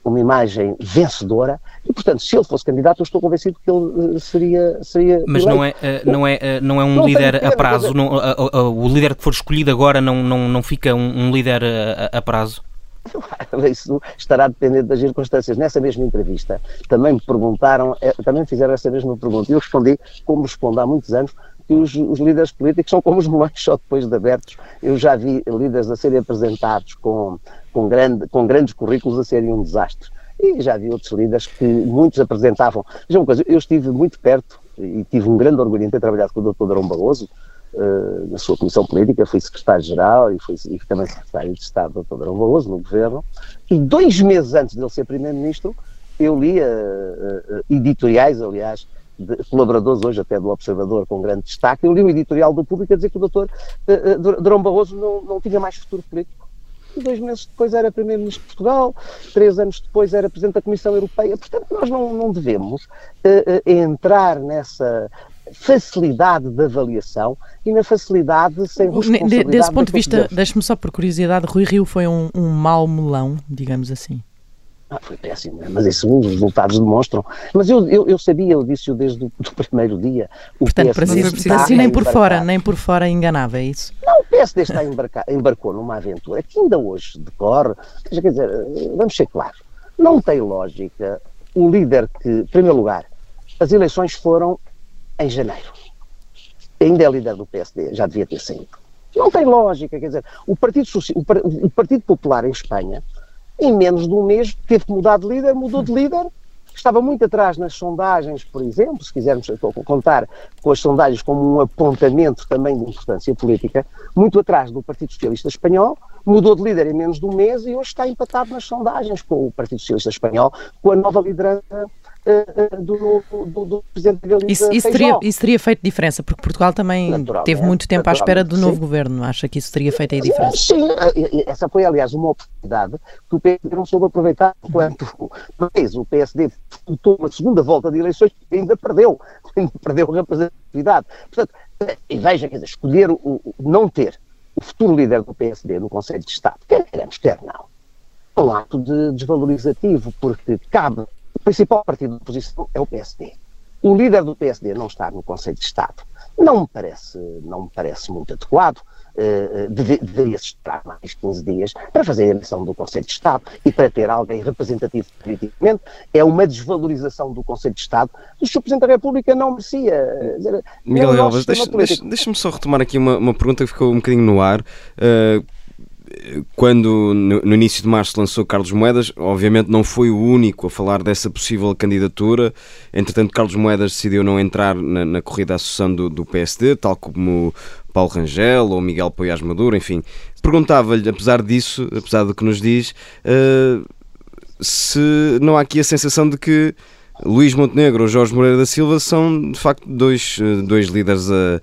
[SPEAKER 8] uma imagem vencedora e, portanto, se ele fosse candidato, eu estou convencido que ele uh, seria, seria.
[SPEAKER 7] Mas não é, uh, não é, uh, não é um não líder a prazo. Não, o líder que for escolhido agora não, não, não fica um, um líder a, a prazo?
[SPEAKER 8] Isso estará dependente das circunstâncias. Nessa mesma entrevista também me perguntaram, eh, também fizeram essa mesma pergunta e eu respondi, como respondo há muitos anos, que os, os, líderes políticos são como os melões só depois de abertos. Eu já vi líderes a serem apresentados com, com, grande, com grandes currículos a serem um desastre. E já vi outros líderes que muitos apresentavam. Veja uma coisa, eu estive muito perto e tive um grande orgulho em ter trabalhado com o Dr. Drão Barroso, uh, na sua comissão política, fui secretário-geral e fui e também secretário de Estado do Dr. Barroso, no governo, e dois meses antes de ele ser primeiro-ministro, eu lia uh, editoriais, aliás, de colaboradores hoje até do Observador com grande destaque, eu li um editorial do Público a dizer que o doutor uh, Barroso não, não tinha mais futuro político. dois meses depois era Primeiro-Ministro de Portugal, três anos depois era Presidente da Comissão Europeia. Portanto, nós não, não devemos uh, uh, entrar nessa facilidade de avaliação e na facilidade sem responsabilidade.
[SPEAKER 5] Desse ponto de vista, deixe-me só por curiosidade, Rui Rio foi um, um mau melão, digamos assim.
[SPEAKER 8] Ah, foi péssimo, mas isso os resultados demonstram. Mas eu, eu, eu sabia, eu disse-o desde o primeiro dia.
[SPEAKER 5] O Portanto, PSD para, si, assim nem por fora, nem por fora enganava, é isso?
[SPEAKER 8] Não, o PSD está embarcar, embarcou numa aventura que ainda hoje decorre. Quer dizer, vamos ser claros, não tem lógica o líder que, em primeiro lugar, as eleições foram em janeiro. Ainda é líder do PSD, já devia ter saído. Não tem lógica, quer dizer, o Partido, o Partido Popular em Espanha em menos de um mês teve que mudar de líder, mudou de líder, estava muito atrás nas sondagens, por exemplo, se quisermos contar com as sondagens como um apontamento também de importância política, muito atrás do Partido Socialista Espanhol, mudou de líder em menos de um mês e hoje está empatado nas sondagens com o Partido Socialista Espanhol, com a nova liderança do, do, do Presidente da
[SPEAKER 5] Galiza. Isso, isso, teria, isso teria feito diferença, porque Portugal também teve muito tempo à espera do novo sim. governo. Acha que isso teria feito a diferença?
[SPEAKER 8] Sim, eh, essa foi, aliás, uma oportunidade que o PSD não soube aproveitar enquanto mas o PSD lutou uma segunda volta de eleições e ainda perdeu, ainda perdeu a representatividade. Portanto, e veja, quer dizer, escolher o, o, não ter o futuro líder do PSD no Conselho de Estado, quer queremos, quer não, é um ato de desvalorizativo, porque cabe o principal partido de oposição é o PSD. O líder do PSD não está no Conselho de Estado. Não me parece, não me parece muito adequado. Uh, deveria-se esperar mais 15 dias para fazer a eleição do Conselho de Estado e para ter alguém representativo politicamente. É uma desvalorização do Conselho de Estado. O Sr. Presidente da República não merecia.
[SPEAKER 1] Dizer, Miguel Alves, deixa-me deixa só retomar aqui uma, uma, pergunta que ficou um bocadinho no ar. Uh, quando no, início de março lançou Carlos Moedas, obviamente não foi o único a falar dessa possível candidatura. Entretanto, Carlos Moedas decidiu não entrar na, na corrida à sucessão do, do, PSD, tal como Paulo Rangel ou Miguel Poiás Maduro, enfim. Perguntava-lhe, apesar disso, apesar do que nos diz, uh, se não há aqui a sensação de que Luís Montenegro ou Jorge Moreira da Silva são de facto dois, eh, dois líderes a,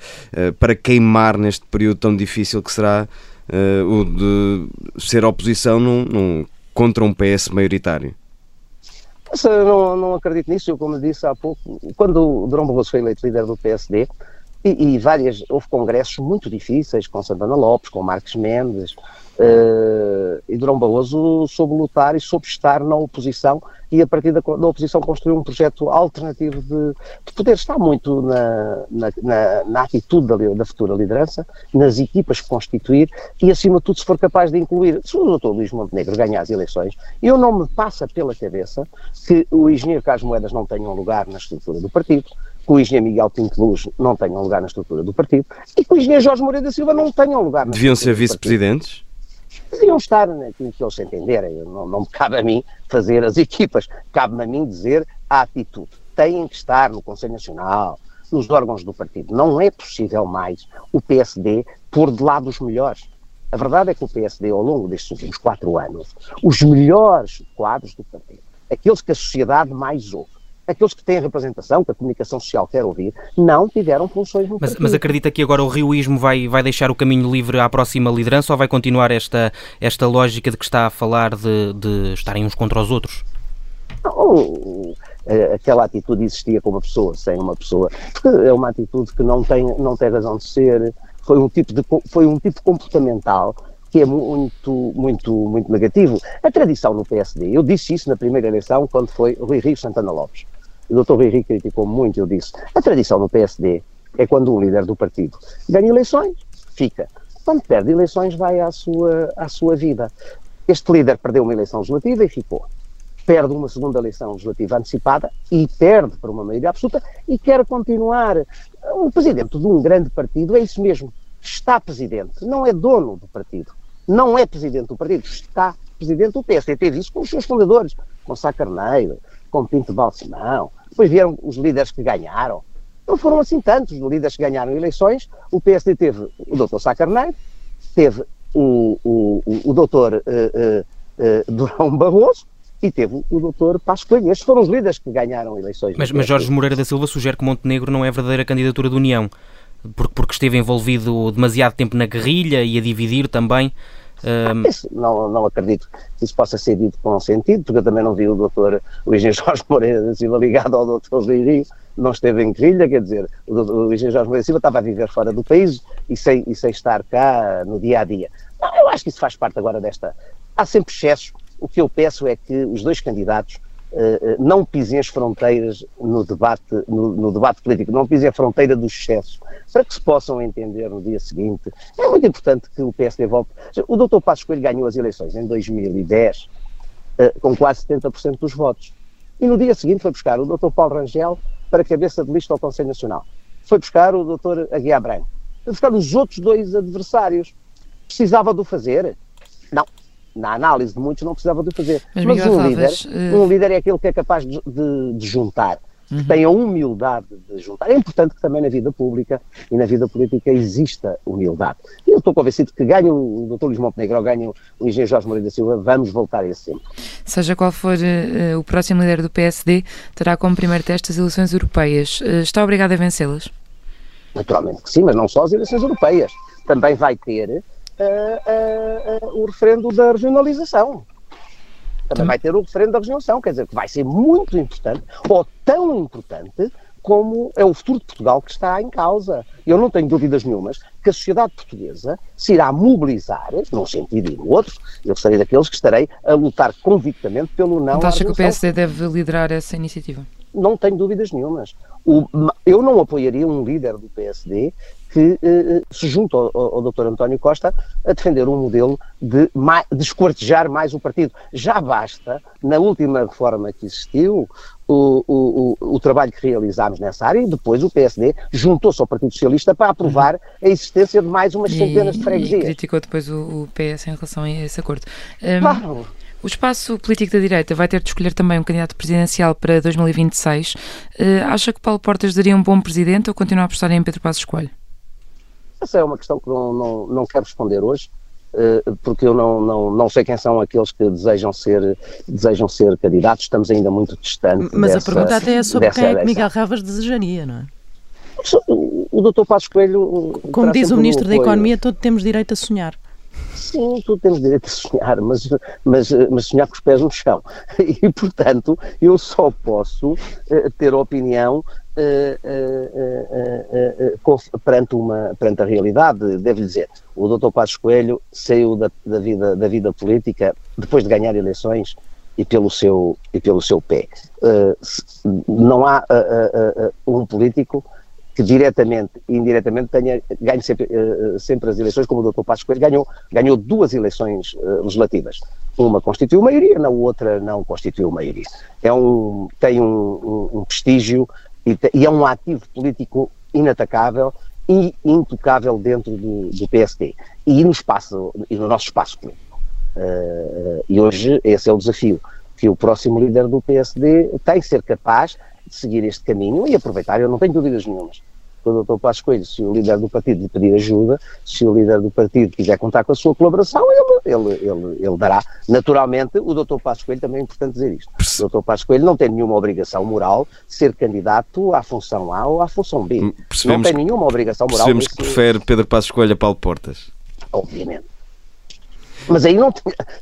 [SPEAKER 1] a, para queimar neste período tão difícil que será o de ser oposição num, num, contra um PS maioritário?
[SPEAKER 8] não, não acredito nisso. Eu, como disse há pouco, quando o Durão Barroso foi eleito líder do PSD, e, e, várias, houve congressos muito difíceis com Santana Lopes, com Marques Mendes, uh, e Durão Barroso soube lutar e soube estar na oposição e a partir da, da oposição construiu um projeto alternativo de, de poder estar muito na, na, na, na atitude da, da, futura liderança, nas equipas que constituir e, acima de tudo, se for capaz de incluir, se o doutor Luís Montenegro ganhar as eleições, eu não me passa pela cabeça que o engenheiro Carlos Moedas não tenha um lugar na estrutura do partido, que o engenheiro Miguel Pinto Luz não tenha um lugar na estrutura do partido e que o engenheiro Jorge Moreira da Silva não tenha um lugar na
[SPEAKER 1] Deviam ser vice-presidentes?
[SPEAKER 8] Deviam estar naquilo que eles entenderem. Não, não me cabe a mim fazer as equipas, cabe-me a mim dizer a atitude. Têm que estar no Conselho Nacional, nos órgãos do partido. Não é possível mais o PSD pôr de lado os melhores. A verdade é que o PSD, ao longo destes últimos quatro anos, os melhores quadros do partido, aqueles que a sociedade mais ouve, aqueles que têm representação, que a comunicação social quer ouvir, não tiveram funções no
[SPEAKER 7] mas, mas acredita que agora o rioísmo vai, vai deixar o caminho livre à próxima liderança ou vai continuar esta, esta lógica de que está a falar de, de estarem uns contra os outros?
[SPEAKER 8] Não, aquela atitude existia com uma pessoa, sem uma pessoa, é uma atitude que não tem, não tem razão de ser, foi um tipo, de, foi um tipo comportamental que é muito, muito, muito negativo. A tradição no PSD, eu disse isso na primeira eleição, quando foi Rui Rio Santana Lopes o doutor Henrique criticou muito, eu disse, a tradição no PSD é quando um líder do partido ganha eleições, fica. Quando perde eleições, vai à sua, à sua vida. Este líder perdeu uma eleição legislativa e ficou. Perde uma segunda eleição legislativa antecipada e perde por uma maioria absoluta e quer continuar. O presidente de um grande partido é isso mesmo. Está presidente, não é dono do partido. Não é presidente do partido, está presidente do PSD. Teve isso com os seus fundadores, com Sá Carneiro, com Pinto Balsemão, depois vieram os líderes que ganharam. Não foram assim tantos os líderes que ganharam eleições. O PSD teve o doutor Sá Carneiro, teve o, o, o, o doutor uh, uh, Durão Barroso, e teve o doutor Passos Coelho. Estes foram os líderes que ganharam eleições.
[SPEAKER 7] Mas, mas Jorge Moreira da Silva sugere que Montenegro não é a verdadeira candidatura da União, porque, porque esteve envolvido demasiado tempo na guerrilha e a dividir também. Um...
[SPEAKER 8] Não, não acredito que isso possa ser dito com sentido, porque eu também não vi o doutor Luís Jorge Moreira da Silva ligado ao doutor Leirinho, não esteve em grilha, quer dizer, o, Luís Jorge Moreira da Silva estava a viver fora do país e sem, e sem estar cá no dia a dia. Não, eu acho que isso faz parte agora desta. Há sempre excessos. O que eu peço é que os dois candidatos não pisem as fronteiras no debate, no, no, debate político, não pisem a fronteira dos excessos, para que se possam entender no dia seguinte. É muito importante que o PSD volte. O doutor Passos Coelho ganhou as eleições em 2010 uh, eh, com quase 70% dos votos. E no dia seguinte foi buscar o doutor Paulo Rangel para cabeça de lista ao Conselho Nacional. Foi buscar o doutor Aguiar Branco. Foi buscar os outros dois adversários. Precisava do fazer? Não na análise de muitos, não precisava de fazer. Mas, Mas um, líder, uh... um líder é aquele que é capaz de, de, de juntar, uhum. que tem a humildade de juntar. É importante que também na vida pública e na vida política exista humildade. E eu estou convencido que ganho o Dr. Luís Montenegro ou ganho o engenheiro Jorge Moreira da Silva, vamos voltar a esse sempre.
[SPEAKER 6] Seja qual for uh, o próximo líder do PSD, terá como primeiro teste as eleições europeias. Uh, está obrigado a vencê-las?
[SPEAKER 8] Naturalmente que sim, mas não só as eleições europeias. Também vai ter uh, uh, o referendo da regionalização. Também vai ter o referendo da regionalização, quer dizer, que vai ser muito importante, ou tão importante como é o futuro de Portugal que está em causa. Eu não tenho dúvidas nenhumas que a sociedade portuguesa se irá mobilizar, num sentido e no outro, eu serei daqueles que estarei a lutar convictamente pelo não.
[SPEAKER 6] Então acha que o PSD deve liderar essa iniciativa?
[SPEAKER 8] Não tenho dúvidas nenhumas. O, eu não apoiaria um líder do PSD que eh, se junta ao, ao, ao Dr. António Costa a defender um modelo de, de esquartejar mais o partido. Já basta, na última reforma que existiu, o, o, o, o, trabalho que realizámos nessa área e depois o PSD juntou-se ao Partido Socialista para aprovar uhum. a existência de mais umas centenas
[SPEAKER 6] e,
[SPEAKER 8] de freguesias.
[SPEAKER 6] E criticou depois o, PS em relação a esse acordo. Um, claro. O espaço político da direita vai ter de escolher também um candidato presidencial para 2026. Uh, eh, acha que Paulo Portas daria um bom presidente ou continua a apostar em Pedro Passos Coelho?
[SPEAKER 8] Essa é uma questão que não, não, não quero responder hoje, eh, porque eu não, não, não sei quem são aqueles que desejam ser, desejam ser candidatos, estamos ainda muito distantes.
[SPEAKER 5] Mas
[SPEAKER 8] dessa,
[SPEAKER 5] a pergunta até é sobre quem é que Miguel Ravas desejaria, não é?
[SPEAKER 8] O, doutor Passos Coelho.
[SPEAKER 5] Como diz o Ministro da Economia, todos temos direito a sonhar.
[SPEAKER 8] Sim, todos temos direito a sonhar, mas, mas, mas sonhar com os pés no chão. E, portanto, eu só posso uh, ter opinião perante, uma, perante a realidade. Devo dizer, o Dr. Passos Coelho saiu da, da, vida, da vida política depois de ganhar eleições e pelo seu, e pelo seu pé. não há um político que diretamente e indiretamente tenha, ganhe sempre, uh, sempre as eleições, como o Dr. Passos Coelho ganhou, ganhou duas eleições uh, legislativas. Uma constituiu maioria, na outra não constituiu maioria. É um, tem um, um, um prestígio e, e, é um ativo político inatacável e intocável dentro do, do PSD e no espaço e no nosso espaço político. Uh, e hoje esse é o desafio que o próximo líder do PSD tem que ser capaz de seguir este caminho e aproveitar. Eu não tenho dúvidas nenhumas o Dr. Passos Coelho, se o líder do partido lhe pedir ajuda, se o líder do partido quiser contar com a sua colaboração, ele, ele, ele, ele dará. Naturalmente, o Dr. Passos Coelho também é importante dizer isto. O Dr. Passos Coelho não tem nenhuma obrigação moral de ser candidato à função A ou à função B. Hum, percebemos, não tem nenhuma obrigação moral.
[SPEAKER 1] Percebemos que prefere Pedro Passos Coelho a Paulo Portas.
[SPEAKER 8] Obviamente. Mas aí não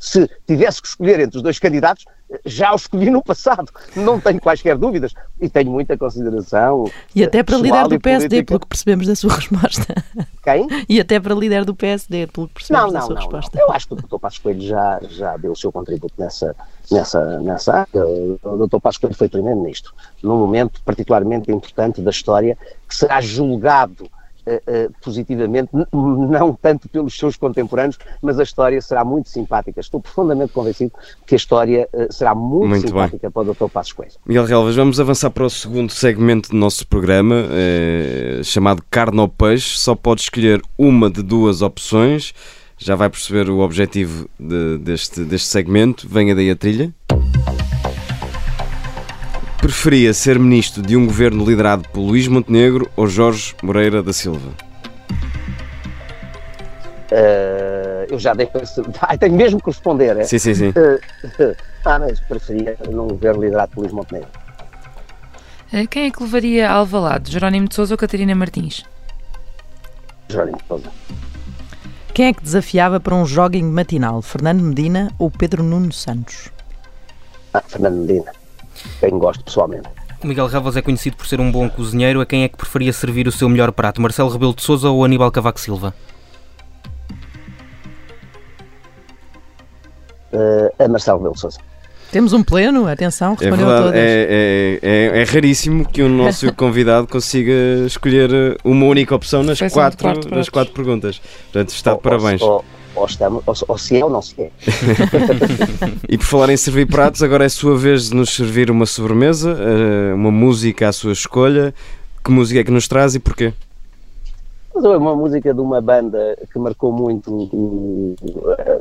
[SPEAKER 8] se tivesse que escolher entre os dois candidatos, já o escolhi no passado, não tenho quaisquer dúvidas e tenho muita consideração.
[SPEAKER 5] E até para líder do PSD, pelo que percebemos da sua resposta.
[SPEAKER 8] Quem?
[SPEAKER 5] E até para líder do PSD, pelo que percebemos
[SPEAKER 8] não, não,
[SPEAKER 5] da sua
[SPEAKER 8] não,
[SPEAKER 5] resposta.
[SPEAKER 8] Não. Eu acho que o Dr. Passos Coelho já, já deu o seu contributo nessa, nessa, nessa área. O Dr. Passos Coelho foi primeiro-ministro, num momento particularmente importante da história, que será julgado uh, positivamente, não tanto pelos seus contemporâneos, mas a história será muito simpática. Estou profundamente convencido que a história uh, será muito, muito simpática bem. para o Dr. Passos Coelho.
[SPEAKER 1] Miguel Relvas, vamos avançar para o segundo segmento do nosso programa, chamado Carne ou Peixe. Só pode escolher uma de duas opções. Já vai perceber o objetivo de, deste, deste segmento. Venha daí a trilha preferia ser ministro de um governo liderado por Luís Montenegro ou Jorge Moreira da Silva?
[SPEAKER 8] Uh, eu já dei para. Ah, tenho mesmo que responder, é?
[SPEAKER 1] Sim, sim, sim. Uh,
[SPEAKER 8] ah, mas preferia num governo liderado por Luís Montenegro.
[SPEAKER 6] Uh, quem é que levaria a Alvalade? Jerónimo de Souza ou Catarina Martins?
[SPEAKER 8] Jerónimo de Souza.
[SPEAKER 5] Quem é que desafiava para um jogging matinal? Fernando Medina ou Pedro Nuno Santos?
[SPEAKER 8] Ah, Fernando Medina. Quem gosto pessoalmente.
[SPEAKER 7] O Miguel Ramos é conhecido por ser um bom cozinheiro. A quem é que preferia servir o seu melhor prato? Marcelo Rebelo de Sousa ou Aníbal Cavaco Silva?
[SPEAKER 8] Uh, a Marcelo Rebelo de Sousa.
[SPEAKER 5] Temos um pleno, atenção,
[SPEAKER 1] É
[SPEAKER 5] respondeu a
[SPEAKER 1] verdade,
[SPEAKER 5] todas.
[SPEAKER 1] é, é, é, é raríssimo que o nosso convidado consiga escolher uma única opção nas,
[SPEAKER 6] de
[SPEAKER 1] quatro,
[SPEAKER 6] quatro
[SPEAKER 1] nas quatro perguntas. Portanto, está de
[SPEAKER 8] Ou-
[SPEAKER 1] parabéns.
[SPEAKER 8] Ou, ou, ou estamos, ou, ou se é ou não se é.
[SPEAKER 1] E por falar em servir pratos, agora é a sua vez de nos servir uma sobremesa, eh, uma música à sua escolha. Que música é que nos traz e porquê?
[SPEAKER 8] É uma música de uma banda que marcou muito o-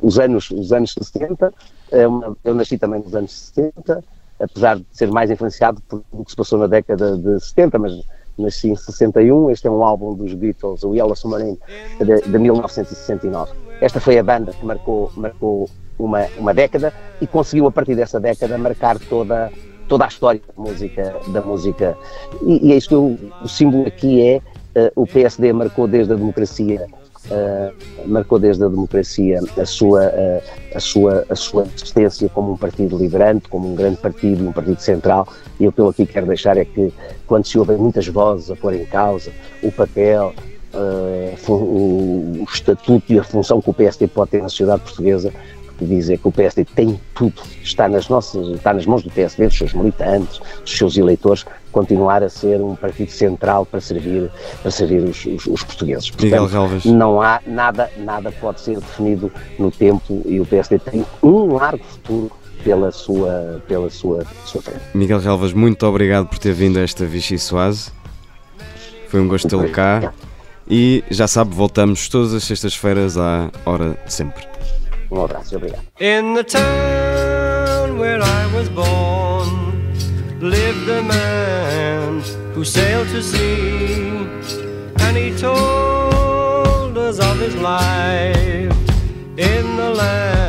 [SPEAKER 8] os, anos, os anos 60. É uma- eu nasci também nos anos 60, apesar de ser mais influenciado por o que se passou na década de 70, mas nasci em 61. Este é um álbum dos Beatles, o Yellow Submarine, de, de 1969. Esta foi a banda que marcou, marcou uma, uma década e conseguiu, a partir dessa década, marcar toda, toda a história da música. Da música. E, e é isto que eu- o símbolo aqui é eh, o PSD marcou desde a democracia eh, marcou desde a democracia a sua eh, a sua a sua existência como um partido liderante como um grande partido um partido central e o que eu aqui quero deixar é que quando se ouvem muitas vozes a pôr em causa o papel fu- o, o estatuto e a função que o PSD pode ter na sociedade portuguesa que dizer que o PSD tem tudo, está nas nossas, está nas mãos do PSD, dos seus militantes, dos seus eleitores, continuar a ser um partido central para servir, para servir os, os- os portugueses.
[SPEAKER 1] Miguel
[SPEAKER 8] Portanto,
[SPEAKER 1] Galvez.
[SPEAKER 8] não há nada, nada pode ser definido no tempo e o PSD tem um largo futuro pela sua, pela sua, sua frente.
[SPEAKER 1] Miguel Relvas, muito obrigado por ter vindo a esta Vichy Soase. Foi um gosto tê-lo cá. E já sabe, voltamos todas as sextas-feiras à hora de sempre.
[SPEAKER 8] Um abraço e obrigado.
[SPEAKER 9] In the town where I was born lived a man who sailed to sea, and he told us of his life in the land